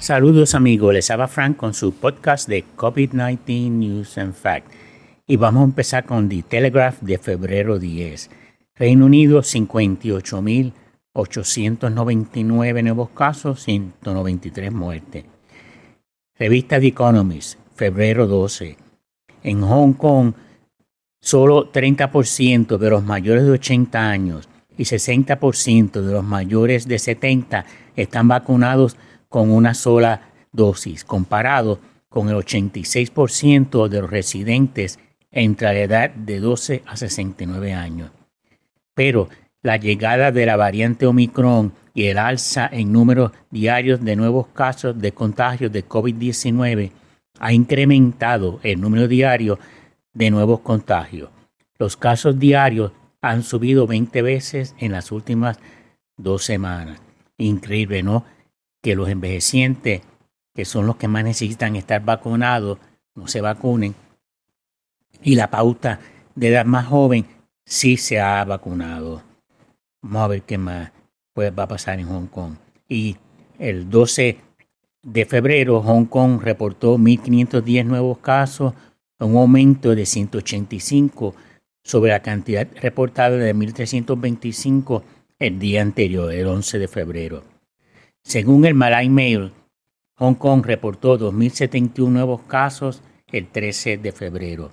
Saludos amigos, les habla Frank con su podcast de COVID-19 News and Fact. Y vamos a empezar con The Telegraph de febrero 10. Reino Unido 58.899 nuevos casos, 193 muertes. Revista The Economist, febrero 12. En Hong Kong, solo 30% de los mayores de 80 años y 60% de los mayores de 70 están vacunados con una sola dosis, comparado con el 86% de los residentes entre la edad de 12 a 69 años. Pero la llegada de la variante Omicron y el alza en números diarios de nuevos casos de contagios de COVID-19 ha incrementado el número diario de nuevos contagios. Los casos diarios han subido 20 veces en las últimas dos semanas. Increíble, ¿no? Que los envejecientes, que son los que más necesitan estar vacunados, no se vacunen. Y la pauta de edad más joven sí se ha vacunado. Vamos a ver qué más pues, va a pasar en Hong Kong. Y el 12 de febrero, Hong Kong reportó 1.510 nuevos casos, un aumento de 185 sobre la cantidad reportada de 1.325 el día anterior, el 11 de febrero. Según el Malay Mail, Hong Kong reportó 2.071 nuevos casos el 13 de febrero.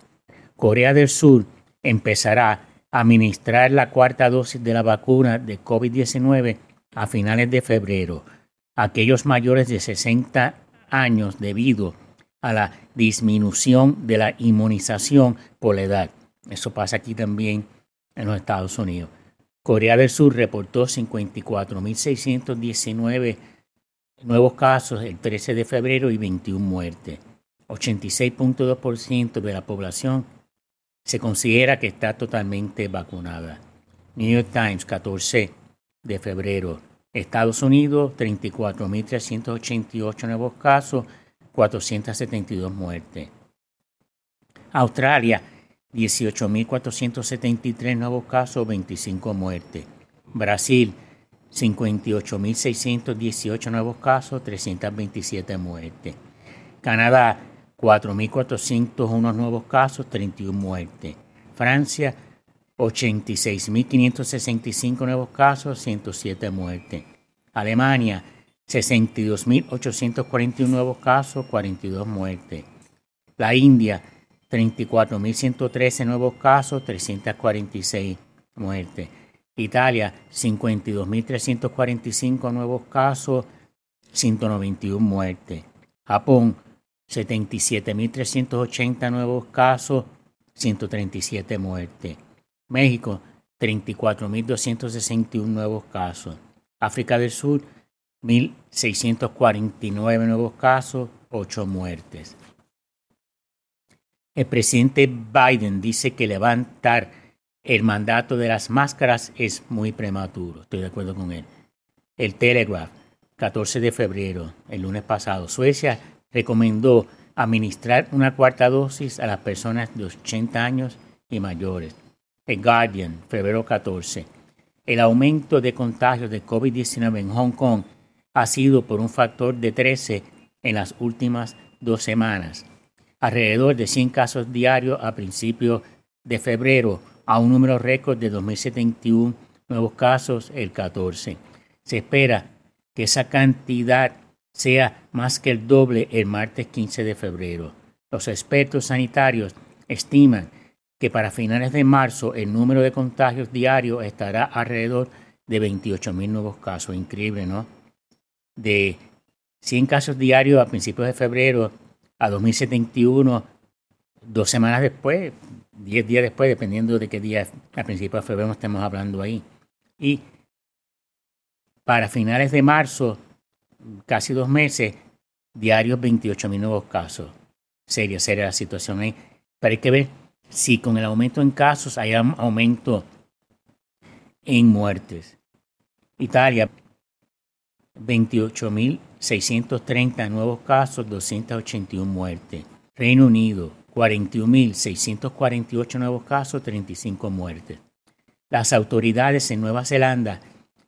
Corea del Sur empezará a administrar la cuarta dosis de la vacuna de COVID-19 a finales de febrero. Aquellos mayores de 60 años debido a la disminución de la inmunización por la edad. Eso pasa aquí también en los Estados Unidos. Corea del Sur reportó 54.619 nuevos casos el 13 de febrero y 21 muertes. 86.2% de la población se considera que está totalmente vacunada. New York Times, 14 de febrero. Estados Unidos, 34.388 nuevos casos, 472 muertes. Australia, 18.473 nuevos casos, 25 muertes. Brasil, 58.618 nuevos casos, 327 muertes. Canadá, 4.401 nuevos casos, 31 muertes. Francia, 86.565 nuevos casos, 107 muertes. Alemania, 62.841 nuevos casos, 42 muertes. La India, 34.113 nuevos casos, 346 muertes. Italia, 52.345 nuevos casos, 191 muertes. Japón, 77.380 nuevos casos, 137 muertes. México, 34.261 nuevos casos. África del Sur, 1.649 nuevos casos, 8 muertes. El presidente Biden dice que levantar el mandato de las máscaras es muy prematuro. Estoy de acuerdo con él. El Telegraph, 14 de febrero, el lunes pasado, Suecia recomendó administrar una cuarta dosis a las personas de 80 años y mayores. El Guardian, febrero 14. El aumento de contagios de COVID-19 en Hong Kong ha sido por un factor de 13 en las últimas dos semanas alrededor de 100 casos diarios a principios de febrero, a un número récord de 2.071 nuevos casos el 14. Se espera que esa cantidad sea más que el doble el martes 15 de febrero. Los expertos sanitarios estiman que para finales de marzo el número de contagios diarios estará alrededor de 28.000 nuevos casos. Increíble, ¿no? De 100 casos diarios a principios de febrero a 2071, dos semanas después, diez días después, dependiendo de qué día a principios de febrero estemos hablando ahí. Y para finales de marzo, casi dos meses, diarios 28 mil nuevos casos. Seria, seria la situación ahí. Pero hay que ver si con el aumento en casos hay aumento en muertes. Italia, 28.630 nuevos casos, 281 muertes. Reino Unido, 41.648 nuevos casos, 35 muertes. Las autoridades en Nueva Zelanda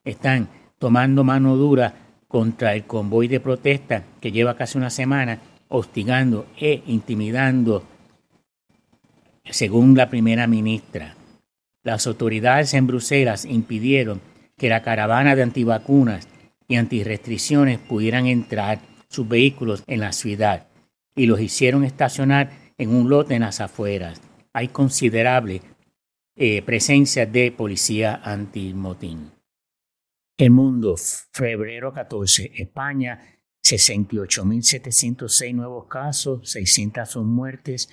están tomando mano dura contra el convoy de protesta que lleva casi una semana hostigando e intimidando, según la primera ministra. Las autoridades en Bruselas impidieron que la caravana de antivacunas y antirrestricciones pudieran entrar sus vehículos en la ciudad y los hicieron estacionar en un lote en las afueras. Hay considerable eh, presencia de policía antimotín. El mundo, febrero 14, España, 68.706 nuevos casos, 601 muertes,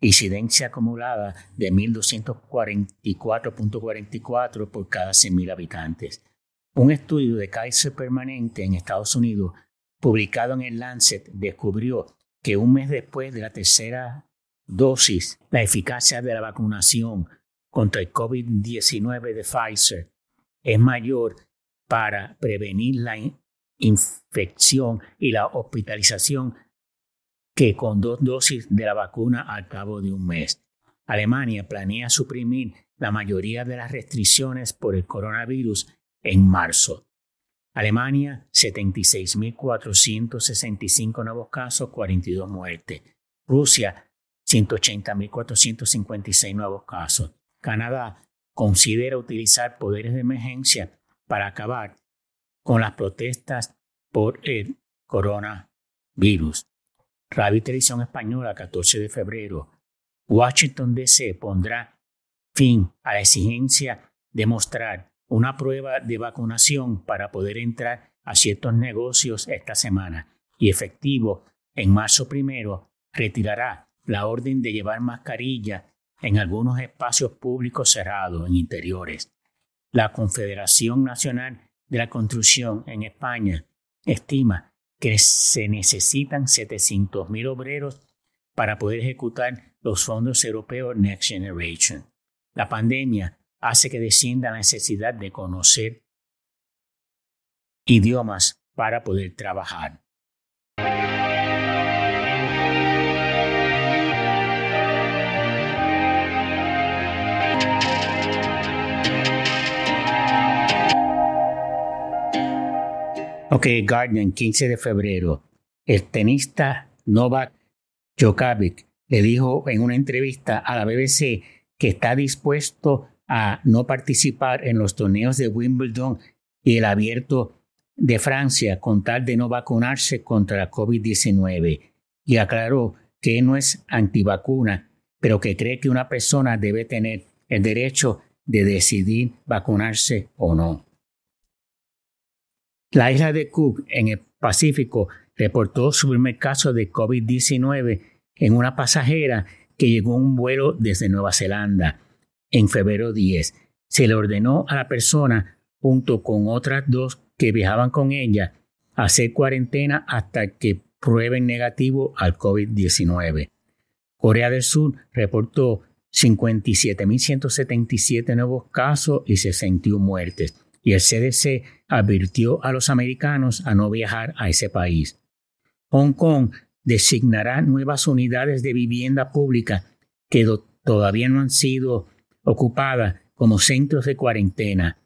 incidencia acumulada de 1.244.44 por cada 100.000 habitantes. Un estudio de Kaiser Permanente en Estados Unidos, publicado en el Lancet, descubrió que un mes después de la tercera dosis, la eficacia de la vacunación contra el COVID-19 de Pfizer es mayor para prevenir la infección y la hospitalización que con dos dosis de la vacuna al cabo de un mes. Alemania planea suprimir la mayoría de las restricciones por el coronavirus en marzo. Alemania, 76.465 nuevos casos, 42 muertes. Rusia, 180.456 nuevos casos. Canadá considera utilizar poderes de emergencia para acabar con las protestas por el coronavirus. Radio Televisión Española, 14 de febrero. Washington DC pondrá fin a la exigencia de mostrar una prueba de vacunación para poder entrar a ciertos negocios esta semana y efectivo en marzo primero retirará la orden de llevar mascarilla en algunos espacios públicos cerrados en interiores. La Confederación Nacional de la Construcción en España estima que se necesitan 700.000 obreros para poder ejecutar los fondos europeos Next Generation. La pandemia hace que descienda la necesidad de conocer idiomas para poder trabajar. Ok, Guardian, 15 de febrero. El tenista Novak Djokovic le dijo en una entrevista a la BBC que está dispuesto a no participar en los torneos de Wimbledon y el abierto de Francia con tal de no vacunarse contra la COVID-19 y aclaró que no es antivacuna, pero que cree que una persona debe tener el derecho de decidir vacunarse o no. La isla de Cook, en el Pacífico, reportó su primer caso de COVID-19 en una pasajera que llegó a un vuelo desde Nueva Zelanda en febrero 10. Se le ordenó a la persona, junto con otras dos que viajaban con ella, hacer cuarentena hasta que prueben negativo al COVID-19. Corea del Sur reportó 57.177 nuevos casos y 61 muertes y el CDC advirtió a los americanos a no viajar a ese país. Hong Kong designará nuevas unidades de vivienda pública que todavía no han sido ocupadas como centros de cuarentena,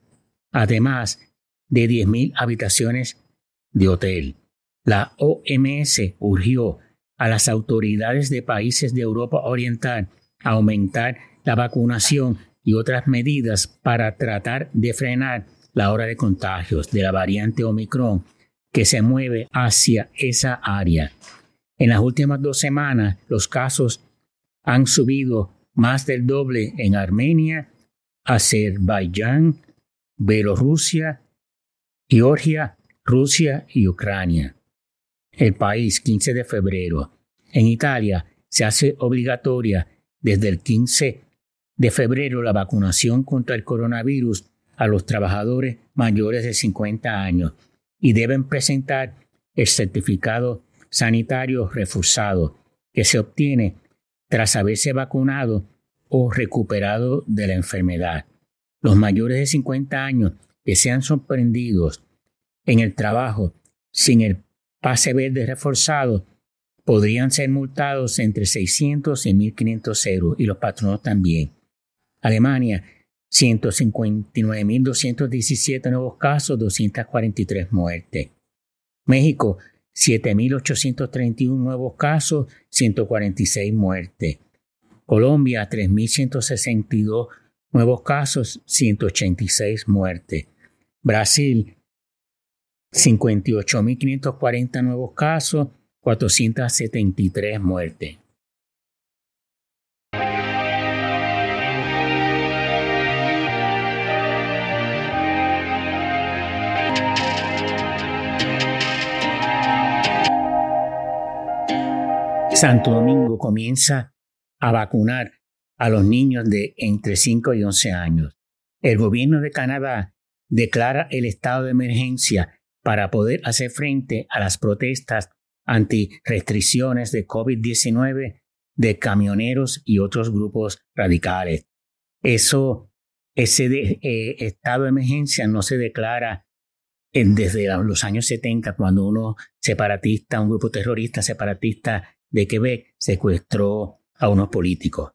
además de 10.000 habitaciones de hotel. La OMS urgió a las autoridades de países de Europa Oriental a aumentar la vacunación y otras medidas para tratar de frenar la hora de contagios de la variante Omicron que se mueve hacia esa área. En las últimas dos semanas, los casos han subido más del doble en Armenia, Azerbaiyán, Bielorrusia, Georgia, Rusia y Ucrania. El país, 15 de febrero. En Italia se hace obligatoria desde el 15 de febrero la vacunación contra el coronavirus a los trabajadores mayores de 50 años y deben presentar el certificado sanitario reforzado que se obtiene tras haberse vacunado o recuperado de la enfermedad. Los mayores de 50 años que sean sorprendidos en el trabajo sin el pase verde reforzado podrían ser multados entre 600 y 1.500 euros y los patronos también. Alemania 159.217 nuevos casos, 243 muertes. México, 7.831 nuevos casos, 146 muertes. Colombia, 3.162 nuevos casos, 186 muertes. Brasil, 58.540 nuevos casos, 473 muertes. Santo Domingo comienza a vacunar a los niños de entre 5 y 11 años. El gobierno de Canadá declara el estado de emergencia para poder hacer frente a las protestas anti restricciones de COVID-19 de camioneros y otros grupos radicales. Eso, ese eh, estado de emergencia no se declara desde los años 70, cuando uno separatista, un grupo terrorista separatista de Quebec secuestró a unos políticos.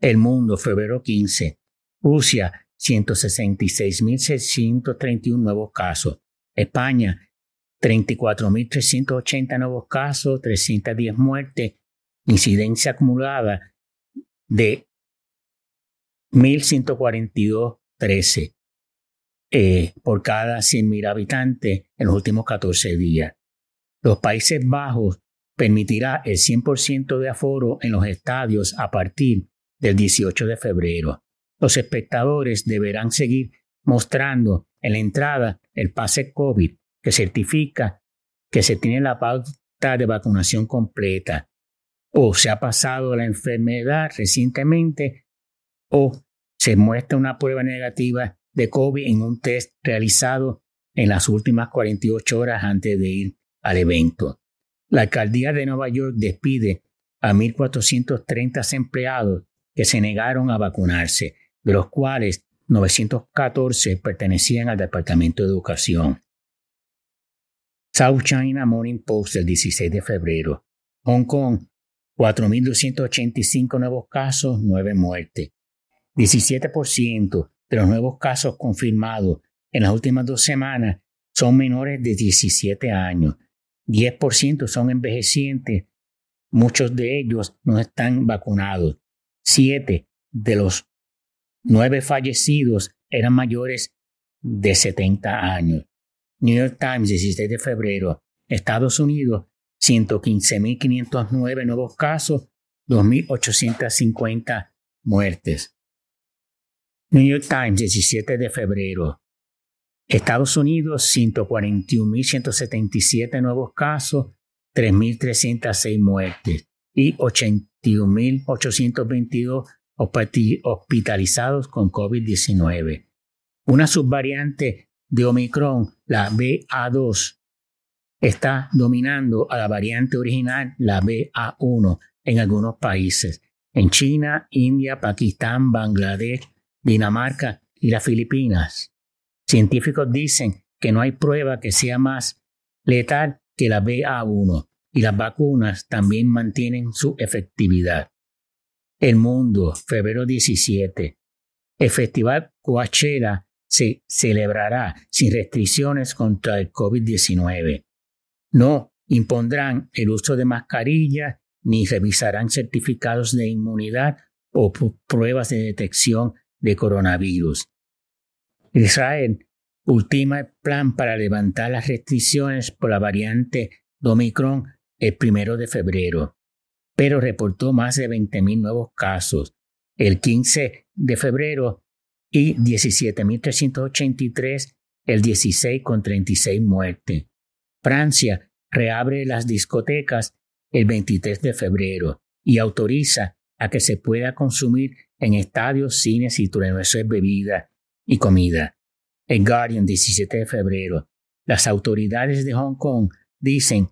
El mundo, febrero 15. Rusia, 166.631 nuevos casos. España, 34.380 nuevos casos, 310 muertes, incidencia acumulada de 1.142.13 eh, por cada 100.000 habitantes en los últimos 14 días. Los Países Bajos permitirá el 100% de aforo en los estadios a partir del 18 de febrero. Los espectadores deberán seguir mostrando en la entrada el pase COVID que certifica que se tiene la pauta de vacunación completa o se ha pasado la enfermedad recientemente o se muestra una prueba negativa de COVID en un test realizado en las últimas 48 horas antes de ir al evento. La alcaldía de Nueva York despide a 1.430 empleados que se negaron a vacunarse, de los cuales 914 pertenecían al Departamento de Educación. South China Morning Post del 16 de febrero. Hong Kong, 4.285 nuevos casos, 9 muertes. 17% de los nuevos casos confirmados en las últimas dos semanas son menores de 17 años, 10% son envejecientes, muchos de ellos no están vacunados. Siete de los nueve fallecidos eran mayores de 70 años. New York Times, 16 de febrero, Estados Unidos, 115.509 nuevos casos, 2.850 muertes. New York Times, 17 de febrero, Estados Unidos, 141.177 nuevos casos, 3.306 muertes y 81.822 hospitalizados con COVID-19. Una subvariante de Omicron, la BA2, está dominando a la variante original, la BA1, en algunos países. En China, India, Pakistán, Bangladesh, Dinamarca y las Filipinas. Científicos dicen que no hay prueba que sea más letal que la BA1 y las vacunas también mantienen su efectividad. El mundo, febrero 17. El festival Coachella se celebrará sin restricciones contra el COVID-19. No impondrán el uso de mascarillas ni revisarán certificados de inmunidad o pruebas de detección de coronavirus. Israel ultima el plan para levantar las restricciones por la variante de Omicron el primero de febrero, pero reportó más de 20.000 nuevos casos el 15 de febrero y 17.383 el 16 con 36 muertes. Francia reabre las discotecas el 23 de febrero y autoriza a que se pueda consumir en estadios, cines y de bebida y comida. El Guardian, 17 de febrero. Las autoridades de Hong Kong dicen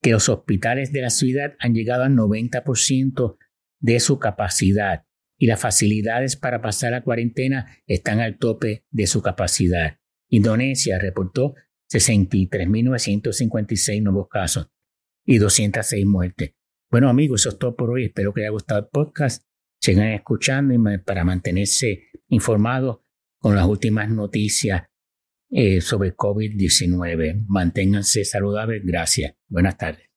que los hospitales de la ciudad han llegado al 90% de su capacidad y las facilidades para pasar la cuarentena están al tope de su capacidad. Indonesia reportó 63.956 nuevos casos y 206 muertes. Bueno amigos, eso es todo por hoy. Espero que les haya gustado el podcast. Sigan escuchando para mantenerse informados con las últimas noticias eh, sobre COVID-19. Manténganse saludables. Gracias. Buenas tardes.